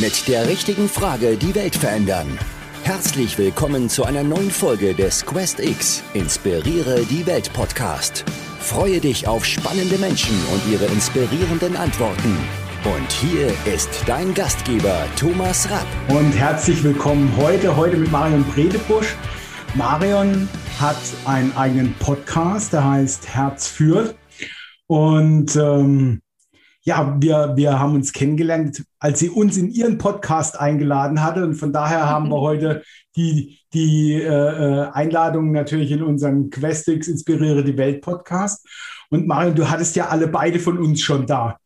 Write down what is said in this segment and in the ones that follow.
Mit der richtigen Frage die Welt verändern. Herzlich willkommen zu einer neuen Folge des Quest X Inspiriere die Welt Podcast. Freue dich auf spannende Menschen und ihre inspirierenden Antworten. Und hier ist dein Gastgeber Thomas Rapp. Und herzlich willkommen heute, heute mit Marion Bredebusch. Marion hat einen eigenen Podcast, der heißt Herz führt. Und ähm, ja, wir, wir haben uns kennengelernt, als sie uns in ihren Podcast eingeladen hatte. Und von daher haben wir heute die, die äh, äh, Einladung natürlich in unseren Questix Inspiriere die Welt Podcast. Und Marion, du hattest ja alle beide von uns schon da.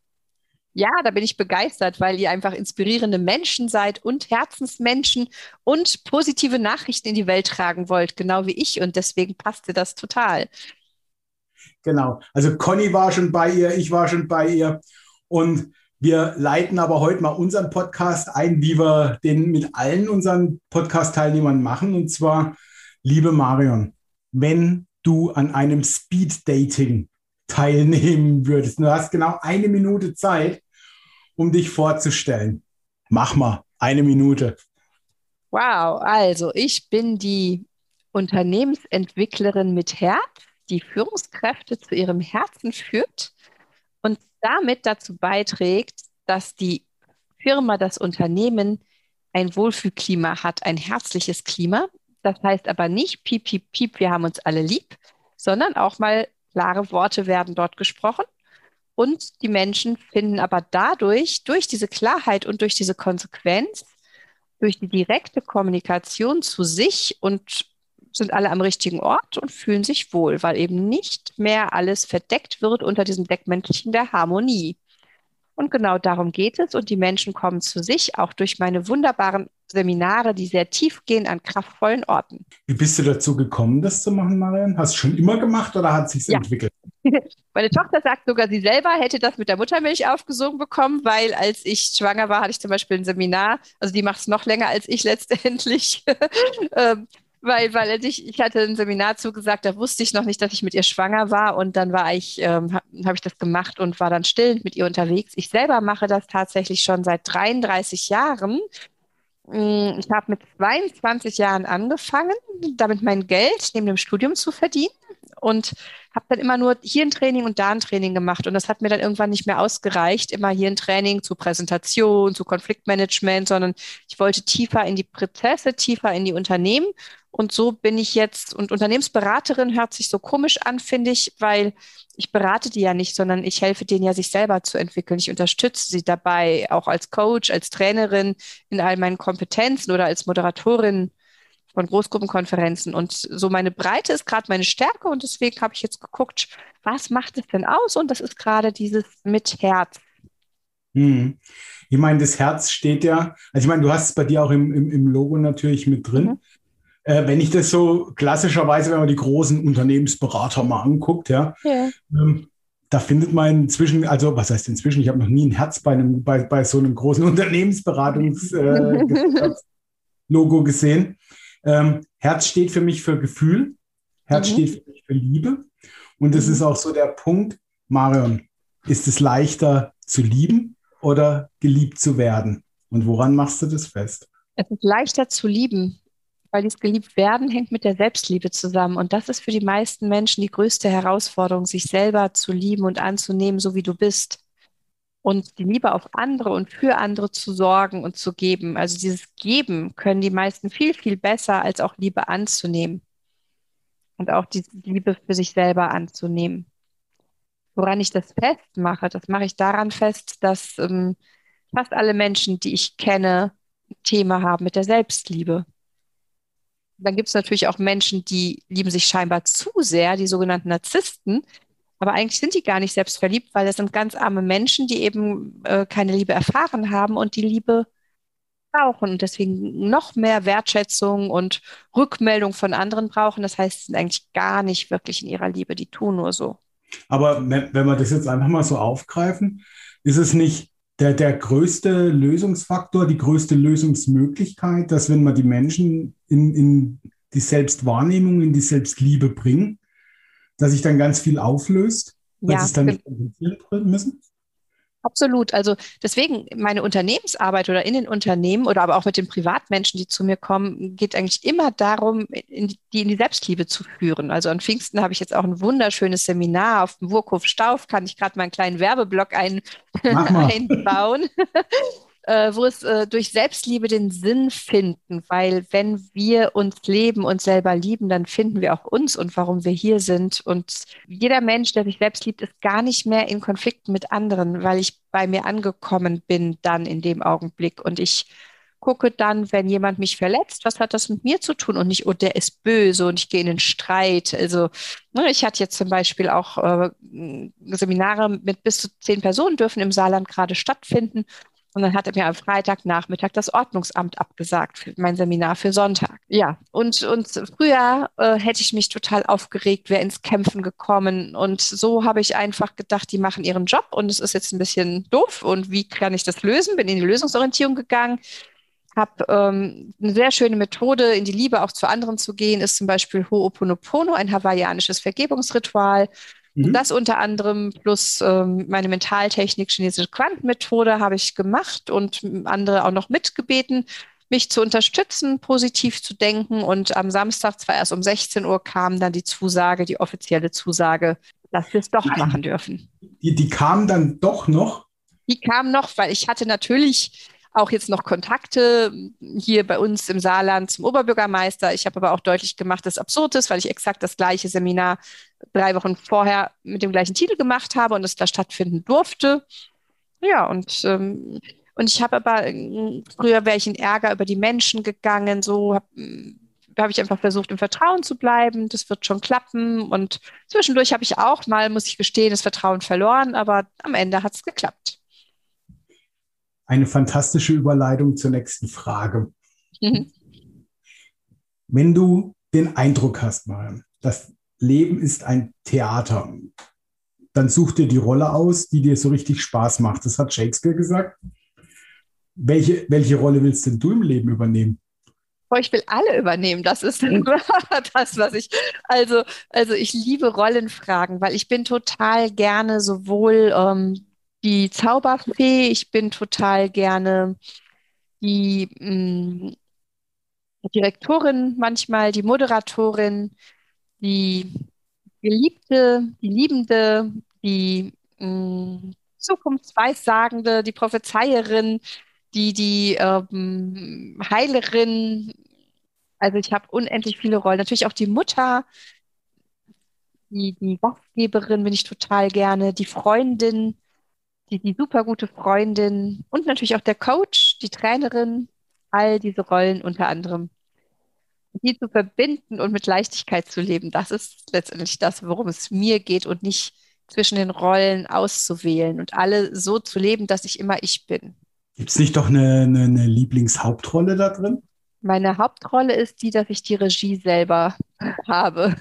Ja, da bin ich begeistert, weil ihr einfach inspirierende Menschen seid und Herzensmenschen und positive Nachrichten in die Welt tragen wollt, genau wie ich. Und deswegen passte das total. Genau. Also Conny war schon bei ihr, ich war schon bei ihr. Und wir leiten aber heute mal unseren Podcast ein, wie wir den mit allen unseren Podcast-Teilnehmern machen. Und zwar, liebe Marion, wenn du an einem Speed-Dating teilnehmen würdest, du hast genau eine Minute Zeit, um dich vorzustellen. Mach mal eine Minute. Wow, also ich bin die Unternehmensentwicklerin mit Herz, die Führungskräfte zu ihrem Herzen führt damit dazu beiträgt, dass die Firma, das Unternehmen ein Wohlfühlklima hat, ein herzliches Klima. Das heißt aber nicht piep, piep, piep, wir haben uns alle lieb, sondern auch mal klare Worte werden dort gesprochen und die Menschen finden aber dadurch, durch diese Klarheit und durch diese Konsequenz, durch die direkte Kommunikation zu sich und sind alle am richtigen Ort und fühlen sich wohl, weil eben nicht mehr alles verdeckt wird unter diesem Deckmäntelchen der Harmonie. Und genau darum geht es. Und die Menschen kommen zu sich, auch durch meine wunderbaren Seminare, die sehr tief gehen an kraftvollen Orten. Wie bist du dazu gekommen, das zu machen, Marian? Hast du schon immer gemacht oder hat sich ja. entwickelt? Meine Tochter sagt sogar, sie selber hätte das mit der Muttermilch aufgesogen bekommen, weil als ich schwanger war, hatte ich zum Beispiel ein Seminar, also die macht es noch länger als ich letztendlich. Weil, weil ich, ich hatte ein Seminar zugesagt, da wusste ich noch nicht, dass ich mit ihr schwanger war und dann war ich, ähm, habe hab ich das gemacht und war dann stillend mit ihr unterwegs. Ich selber mache das tatsächlich schon seit 33 Jahren. Mm, ich habe mit 22 Jahren angefangen, damit mein Geld neben dem Studium zu verdienen und habe dann immer nur hier ein Training und da ein Training gemacht. Und das hat mir dann irgendwann nicht mehr ausgereicht, immer hier ein Training zu Präsentation, zu Konfliktmanagement, sondern ich wollte tiefer in die Prozesse, tiefer in die Unternehmen. Und so bin ich jetzt, und Unternehmensberaterin hört sich so komisch an, finde ich, weil ich berate die ja nicht, sondern ich helfe denen ja, sich selber zu entwickeln. Ich unterstütze sie dabei, auch als Coach, als Trainerin in all meinen Kompetenzen oder als Moderatorin von Großgruppenkonferenzen. Und so meine Breite ist gerade meine Stärke und deswegen habe ich jetzt geguckt, was macht es denn aus? Und das ist gerade dieses mit Herz. Hm. Ich meine, das Herz steht ja, also ich meine, du hast es bei dir auch im, im, im Logo natürlich mit drin. Mhm. Äh, wenn ich das so klassischerweise, wenn man die großen Unternehmensberater mal anguckt, ja, ja. Ähm, da findet man inzwischen, also was heißt inzwischen, ich habe noch nie ein Herz bei, einem, bei, bei so einem großen Unternehmensberatungs-Logo äh, gesehen. Ähm, Herz steht für mich für Gefühl. Herz mhm. steht für mich für Liebe. Und das mhm. ist auch so der Punkt, Marion, ist es leichter zu lieben oder geliebt zu werden? Und woran machst du das fest? Es ist leichter zu lieben, weil dieses geliebt werden hängt mit der Selbstliebe zusammen. Und das ist für die meisten Menschen die größte Herausforderung, sich selber zu lieben und anzunehmen, so wie du bist und die Liebe auf andere und für andere zu sorgen und zu geben. Also dieses Geben können die meisten viel, viel besser, als auch Liebe anzunehmen. Und auch die Liebe für sich selber anzunehmen. Woran ich das festmache, das mache ich daran fest, dass ähm, fast alle Menschen, die ich kenne, ein Thema haben mit der Selbstliebe. Dann gibt es natürlich auch Menschen, die lieben sich scheinbar zu sehr, die sogenannten Narzissten, aber eigentlich sind die gar nicht selbst verliebt, weil das sind ganz arme Menschen, die eben äh, keine Liebe erfahren haben und die Liebe brauchen und deswegen noch mehr Wertschätzung und Rückmeldung von anderen brauchen. Das heißt, sie sind eigentlich gar nicht wirklich in ihrer Liebe, die tun nur so. Aber wenn, wir das jetzt einfach mal so aufgreifen, ist es nicht der, der größte Lösungsfaktor, die größte Lösungsmöglichkeit, dass wenn man die Menschen in, in die Selbstwahrnehmung, in die Selbstliebe bringen, dass sich dann ganz viel auflöst, weil ja, es dann nicht kompensieren müssen? Absolut. Also deswegen meine Unternehmensarbeit oder in den Unternehmen oder aber auch mit den Privatmenschen, die zu mir kommen, geht eigentlich immer darum, in die, die in die Selbstliebe zu führen. Also an Pfingsten habe ich jetzt auch ein wunderschönes Seminar auf dem Burghof Stauf, kann ich gerade meinen kleinen Werbeblock ein, einbauen. Äh, wo es äh, durch Selbstliebe den Sinn finden, weil wenn wir uns leben und selber lieben, dann finden wir auch uns und warum wir hier sind. Und jeder Mensch, der sich selbst liebt, ist gar nicht mehr in Konflikten mit anderen, weil ich bei mir angekommen bin dann in dem Augenblick und ich gucke dann, wenn jemand mich verletzt, was hat das mit mir zu tun und nicht, oh, der ist böse und ich gehe in den Streit. Also ne, ich hatte jetzt zum Beispiel auch äh, Seminare mit bis zu zehn Personen dürfen im Saarland gerade stattfinden und dann hat er mir am Freitagnachmittag das Ordnungsamt abgesagt für mein Seminar für Sonntag. Ja, und, und früher äh, hätte ich mich total aufgeregt, wäre ins Kämpfen gekommen. Und so habe ich einfach gedacht, die machen ihren Job und es ist jetzt ein bisschen doof. Und wie kann ich das lösen? Bin in die Lösungsorientierung gegangen. Habe ähm, eine sehr schöne Methode, in die Liebe auch zu anderen zu gehen, ist zum Beispiel Ho'oponopono, ein hawaiianisches Vergebungsritual. Mhm. Das unter anderem plus ähm, meine Mentaltechnik, chinesische Quantenmethode habe ich gemacht und andere auch noch mitgebeten, mich zu unterstützen, positiv zu denken. Und am Samstag, zwar erst um 16 Uhr, kam dann die Zusage, die offizielle Zusage, dass wir es doch Nein. machen dürfen. Die, die kam dann doch noch? Die kam noch, weil ich hatte natürlich auch jetzt noch Kontakte hier bei uns im Saarland zum Oberbürgermeister. Ich habe aber auch deutlich gemacht, dass es absurd ist, weil ich exakt das gleiche Seminar drei Wochen vorher mit dem gleichen Titel gemacht habe und es da stattfinden durfte. Ja, und, ähm, und ich habe aber, früher wäre ich in Ärger über die Menschen gegangen, so habe habe ich einfach versucht, im Vertrauen zu bleiben. Das wird schon klappen. Und zwischendurch habe ich auch mal, muss ich gestehen, das Vertrauen verloren, aber am Ende hat es geklappt eine fantastische Überleitung zur nächsten Frage. Mhm. Wenn du den Eindruck hast, Marian, das Leben ist ein Theater, dann such dir die Rolle aus, die dir so richtig Spaß macht. Das hat Shakespeare gesagt. Welche, welche Rolle willst denn du im Leben übernehmen? Ich will alle übernehmen. Das ist das, was ich. Also, also ich liebe Rollenfragen, weil ich bin total gerne sowohl ähm, die Zauberfee. Ich bin total gerne die mh, mm, Direktorin, manchmal die Moderatorin, die Geliebte, die Liebende, die mh, mm, Zukunftsweissagende, die Prophezeierin, die, die ähm, Heilerin. Also ich habe unendlich viele Rollen. Natürlich auch die Mutter, die, die Gastgeberin bin ich total gerne, die Freundin, die, die super gute Freundin und natürlich auch der Coach, die Trainerin, all diese Rollen unter anderem. Die zu verbinden und mit Leichtigkeit zu leben, das ist letztendlich das, worum es mir geht und nicht zwischen den Rollen auszuwählen und alle so zu leben, dass ich immer ich bin. Gibt es nicht doch eine, eine, eine Lieblingshauptrolle da drin? Meine Hauptrolle ist die, dass ich die Regie selber habe.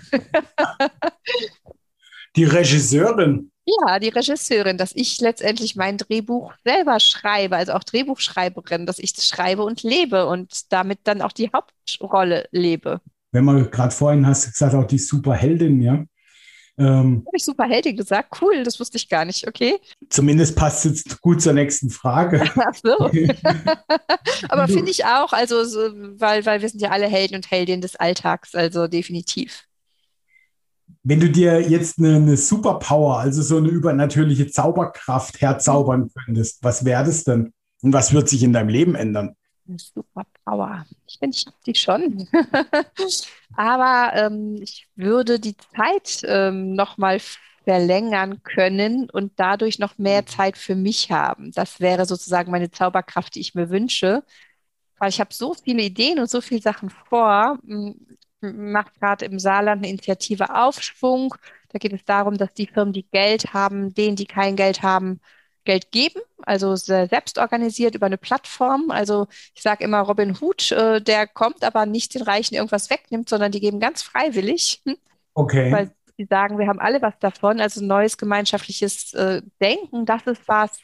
die Regisseurin. Ja, die Regisseurin, dass ich letztendlich mein Drehbuch selber schreibe, also auch Drehbuchschreiberin, dass ich das schreibe und lebe und damit dann auch die Hauptrolle lebe. Wenn man gerade vorhin hast gesagt, auch die Superheldin, ja. Ähm, Habe ich Superheldin gesagt? Cool, das wusste ich gar nicht, okay. Zumindest passt es jetzt gut zur nächsten Frage. Ach so. Aber finde ich auch, also so, weil, weil wir sind ja alle Helden und Heldinnen des Alltags, also definitiv. Wenn du dir jetzt eine, eine, Superpower, also so eine übernatürliche Zauberkraft herzaubern könntest, was wäre das denn? Und was wird sich in deinem Leben ändern? Eine Superpower. Ich finde, ich die schon. Aber ähm, ich würde die Zeit ähm, nochmal verlängern können und dadurch noch mehr Zeit für mich haben. Das wäre sozusagen meine Zauberkraft, die ich mir wünsche. Weil ich habe so viele Ideen und so viele Sachen vor macht gerade im Saarland eine Initiative Aufschwung. Da geht es darum, dass die Firmen, die Geld haben, denen, die kein Geld haben, Geld geben, also selbst organisiert über eine Plattform. Also ich sage immer, Robin Hood, äh, der kommt aber nicht den Reichen irgendwas wegnimmt, sondern die geben ganz freiwillig. Okay. Weil sie sagen, wir haben alle was davon. Also neues gemeinschaftliches äh, Denken, das ist was,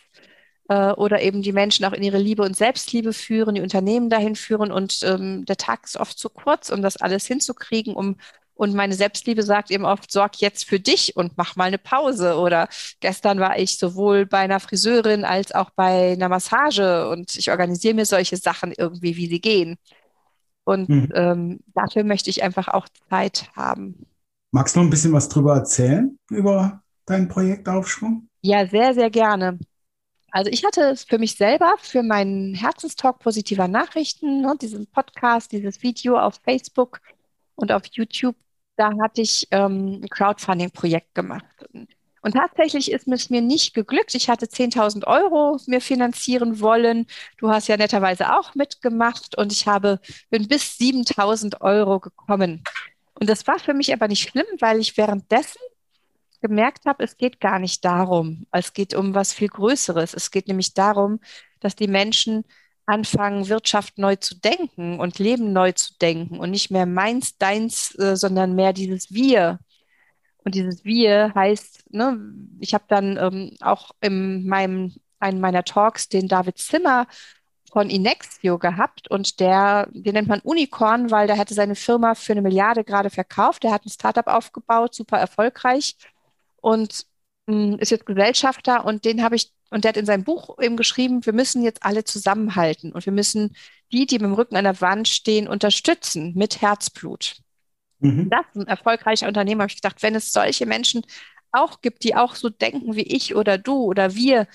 äh, oder eben die Menschen auch in ihre Liebe und Selbstliebe führen, die Unternehmen dahin führen. Und ähm, der Tag ist oft zu kurz, um das alles hinzukriegen, um Und meine Selbstliebe sagt eben oft, sorg jetzt für dich und mach mal eine Pause. Oder gestern war ich sowohl bei einer Friseurin als auch bei einer Massage und ich organisiere mir solche Sachen irgendwie, wie sie gehen. Und mhm. ähm, dafür möchte ich einfach auch Zeit haben. Magst du noch ein bisschen was drüber erzählen, über dein Projekt Aufschwung? Ja, sehr, sehr gerne. Also ich hatte es für mich selber, für meinen Herzenstalk positiver Nachrichten, ne, diesen Podcast, dieses Video auf Facebook und auf YouTube da hatte ich ähm, ein Crowdfunding-Projekt gemacht. Und tatsächlich ist es mir nicht geglückt. Ich hatte 10.000 Euro mir finanzieren wollen. Du hast ja netterweise auch mitgemacht und ich habe, bin bis 7.000 Euro gekommen. Und das war für mich aber nicht schlimm, weil ich währenddessen gemerkt habe, es geht gar nicht darum. Es geht um was viel Größeres. Es geht nämlich darum, dass die Menschen anfangen, Wirtschaft neu zu denken und Leben neu zu denken und nicht mehr meins, deins, äh, sondern mehr dieses Wir. Und dieses Wir heißt, ne, ich habe dann ähm, auch in meinem, einen meiner Talks den David Zimmer von Inexio gehabt und der, den nennt man Unicorn, weil der hatte seine Firma für eine Milliarde gerade verkauft. Der hat ein Startup aufgebaut, super erfolgreich und mh, ist jetzt Gesellschafter und den habe ich und der hat in seinem Buch eben geschrieben, wir müssen jetzt alle zusammenhalten und wir müssen die, die mit dem Rücken an der Wand stehen, unterstützen mit Herzblut. Mhm. Das ist ein erfolgreicher Unternehmer. Habe ich gedacht, wenn es solche Menschen auch gibt, die auch so denken wie ich oder du oder wir,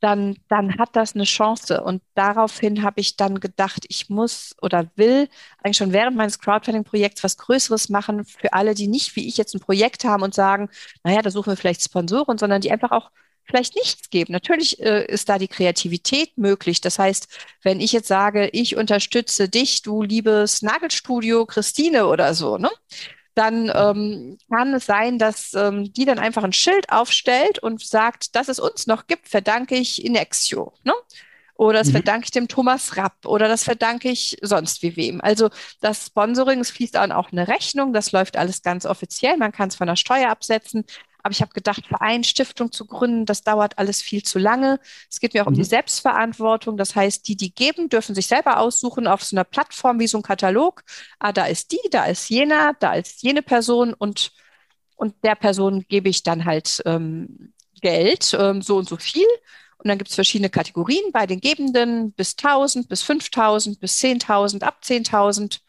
dann, dann hat das eine Chance. Und daraufhin habe ich dann gedacht, ich muss oder will eigentlich schon während meines Crowdfunding-Projekts was Größeres machen für alle, die nicht wie ich jetzt ein Projekt haben und sagen, naja, da suchen wir vielleicht Sponsoren, sondern die einfach auch vielleicht nichts geben. Natürlich äh, ist da die Kreativität möglich. Das heißt, wenn ich jetzt sage, ich unterstütze dich, du liebes Nagelstudio Christine oder so, ne? Dann ähm, kann es sein, dass ähm, die dann einfach ein Schild aufstellt und sagt, dass es uns noch gibt, verdanke ich Inexio. Ne? Oder das mhm. verdanke ich dem Thomas Rapp oder das verdanke ich sonst wie wem. Also das Sponsoring, es fließt dann auch eine Rechnung, das läuft alles ganz offiziell, man kann es von der Steuer absetzen, aber ich habe gedacht, Verein, Stiftung zu gründen, das dauert alles viel zu lange. Es geht mir auch mhm. um die mhm. Selbstverantwortung. Das heißt, die, die geben, dürfen sich selber aussuchen auf so einer Plattform wie so ein Katalog. Ah, da ist die, da ist jener, da ist jene Person und, und der Person gebe ich dann halt ähm, Geld, ähm, so und so viel. Und dann gibt es verschiedene Kategorien bei den Gebenden, bis 1000, bis 5000, bis 10.000, ab 10.000.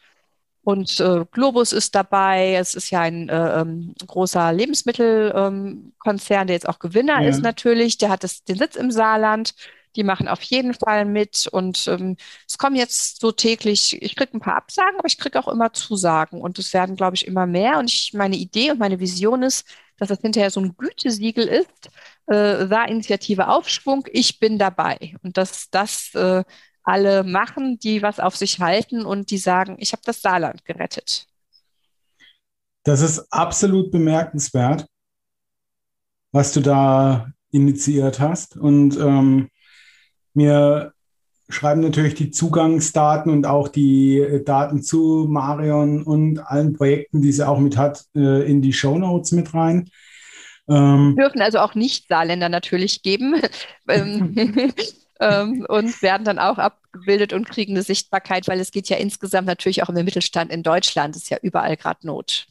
Und äh, Globus ist dabei. Es ist ja ein äh, ähm, großer Lebensmittelkonzern, ähm, der jetzt auch Gewinner ja. ist natürlich. Der hat das, den Sitz im Saarland. Die machen auf jeden Fall mit. Und ähm, es kommen jetzt so täglich, ich kriege ein paar Absagen, aber ich kriege auch immer Zusagen. Und es werden, glaube ich, immer mehr. Und ich, meine Idee und meine Vision ist, dass das hinterher so ein Gütesiegel ist. Äh, Saar-Initiative Aufschwung, ich bin dabei. Und dass das äh, alle machen, die was auf sich halten und die sagen, ich habe das Saarland gerettet. Das ist absolut bemerkenswert, was du da initiiert hast. Und ähm, mir schreiben natürlich die Zugangsdaten und auch die äh, Daten zu Marion und allen Projekten, die sie auch mit hat, äh, in die Show Notes mit rein. Ähm, dürfen also auch Nicht-Saarländer natürlich geben. Ähm, und werden dann auch abgebildet und kriegen eine Sichtbarkeit, weil es geht ja insgesamt natürlich auch um den Mittelstand in Deutschland. Ist ja überall gerade Not.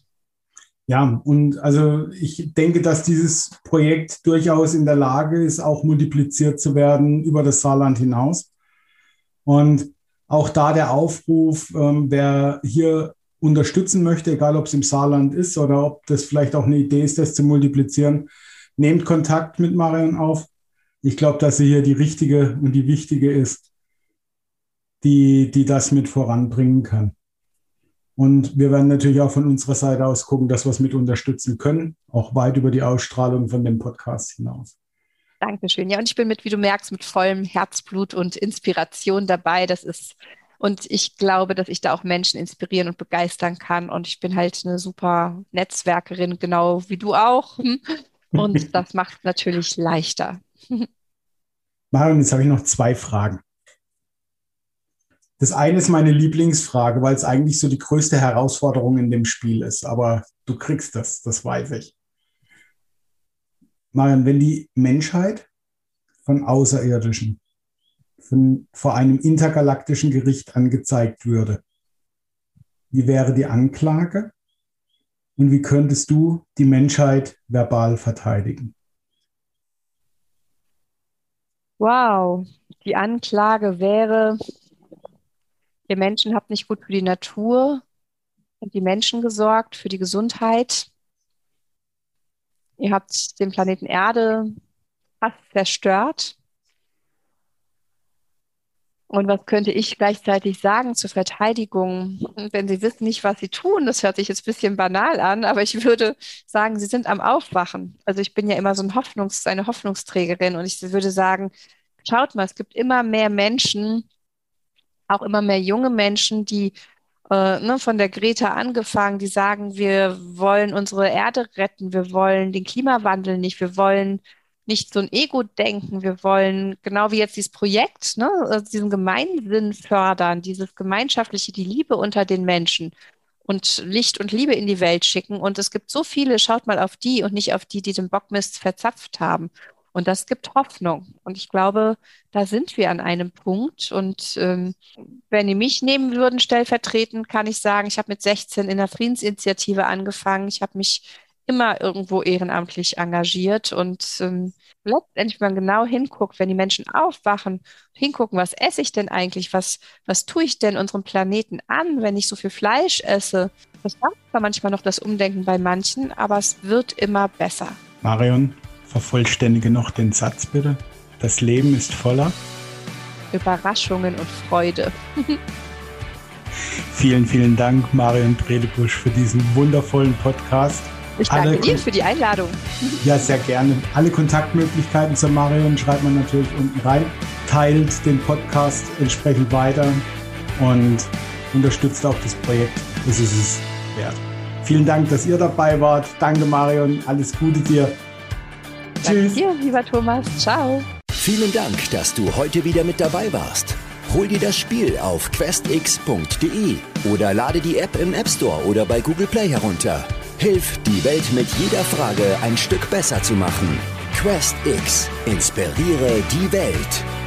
Ja, und also ich denke, dass dieses Projekt durchaus in der Lage ist, auch multipliziert zu werden über das Saarland hinaus. Und auch da der Aufruf, ähm, wer hier unterstützen möchte, egal ob es im Saarland ist oder ob das vielleicht auch eine Idee ist, das zu multiplizieren, nehmt Kontakt mit Marion auf ich glaube, dass sie hier die richtige und die wichtige ist, die, die das mit voranbringen kann. Und wir werden natürlich auch von unserer Seite aus gucken, dass wir es mit unterstützen können, auch weit über die Ausstrahlung von dem Podcast hinaus. Dankeschön. Ja, und ich bin mit, wie du merkst, mit vollem Herzblut und Inspiration dabei. Das ist, und ich glaube, dass ich da auch Menschen inspirieren und begeistern kann. Und ich bin halt eine super Netzwerkerin, genau wie du auch. Und das macht es natürlich leichter. Marion, jetzt habe ich noch zwei Fragen. Das eine ist meine Lieblingsfrage, weil es eigentlich so die größte Herausforderung in dem Spiel ist. Aber du kriegst das, das weiß ich. Marion, wenn die Menschheit von Außerirdischen von, vor einem intergalaktischen Gericht angezeigt würde, wie wäre die Anklage und wie könntest du die Menschheit verbal verteidigen? Wow, die Anklage wäre, ihr Menschen habt nicht gut für die Natur und die Menschen gesorgt, für die Gesundheit. Ihr habt den Planeten Erde fast zerstört. Und was könnte ich gleichzeitig sagen zur Verteidigung? Wenn Sie wissen nicht, was Sie tun, das hört sich jetzt ein bisschen banal an, aber ich würde sagen, Sie sind am Aufwachen. Also ich bin ja immer so ein Hoffnungs-, eine Hoffnungsträgerin und ich würde sagen, schaut mal, es gibt immer mehr Menschen, auch immer mehr junge Menschen, die äh, ne, von der Greta angefangen, die sagen, wir wollen unsere Erde retten, wir wollen den Klimawandel nicht, wir wollen nicht so ein Ego-Denken. Wir wollen, genau wie jetzt dieses Projekt, ne, also diesen Gemeinsinn fördern, dieses gemeinschaftliche, die Liebe unter den Menschen und Licht und Liebe in die Welt schicken. Und es gibt so viele, schaut mal auf die und nicht auf die, die den Bockmist verzapft haben. Und das gibt Hoffnung. Und ich glaube, da sind wir an einem Punkt. Und ähm, wenn die mich nehmen würden, stellvertretend, kann ich sagen, ich habe mit 16 in der Friedensinitiative angefangen. Ich habe mich immer irgendwo ehrenamtlich engagiert und ähm, letztendlich, wenn man genau hinguckt, wenn die Menschen aufwachen, hingucken, was esse ich denn eigentlich, was, was tue ich denn unserem Planeten an, wenn ich so viel Fleisch esse. Das macht zwar manchmal noch das Umdenken bei manchen, aber es wird immer besser. Marion, vervollständige noch den Satz bitte. Das Leben ist voller Überraschungen und Freude. vielen, vielen Dank, Marion Bredebusch, für diesen wundervollen Podcast. Ich danke dir für die Einladung. Ja, sehr gerne. Alle Kontaktmöglichkeiten zur Marion schreibt man natürlich unten rein. Teilt den Podcast entsprechend weiter und unterstützt auch das Projekt. Das ist es wert. Vielen Dank, dass ihr dabei wart. Danke, Marion. Alles Gute dir. Danke Tschüss. dir, lieber Thomas. Ciao. Vielen Dank, dass du heute wieder mit dabei warst. Hol dir das Spiel auf questx.de oder lade die App im App Store oder bei Google Play herunter. Hilf, die Welt mit jeder Frage ein Stück besser zu machen. Quest X. Inspiriere die Welt.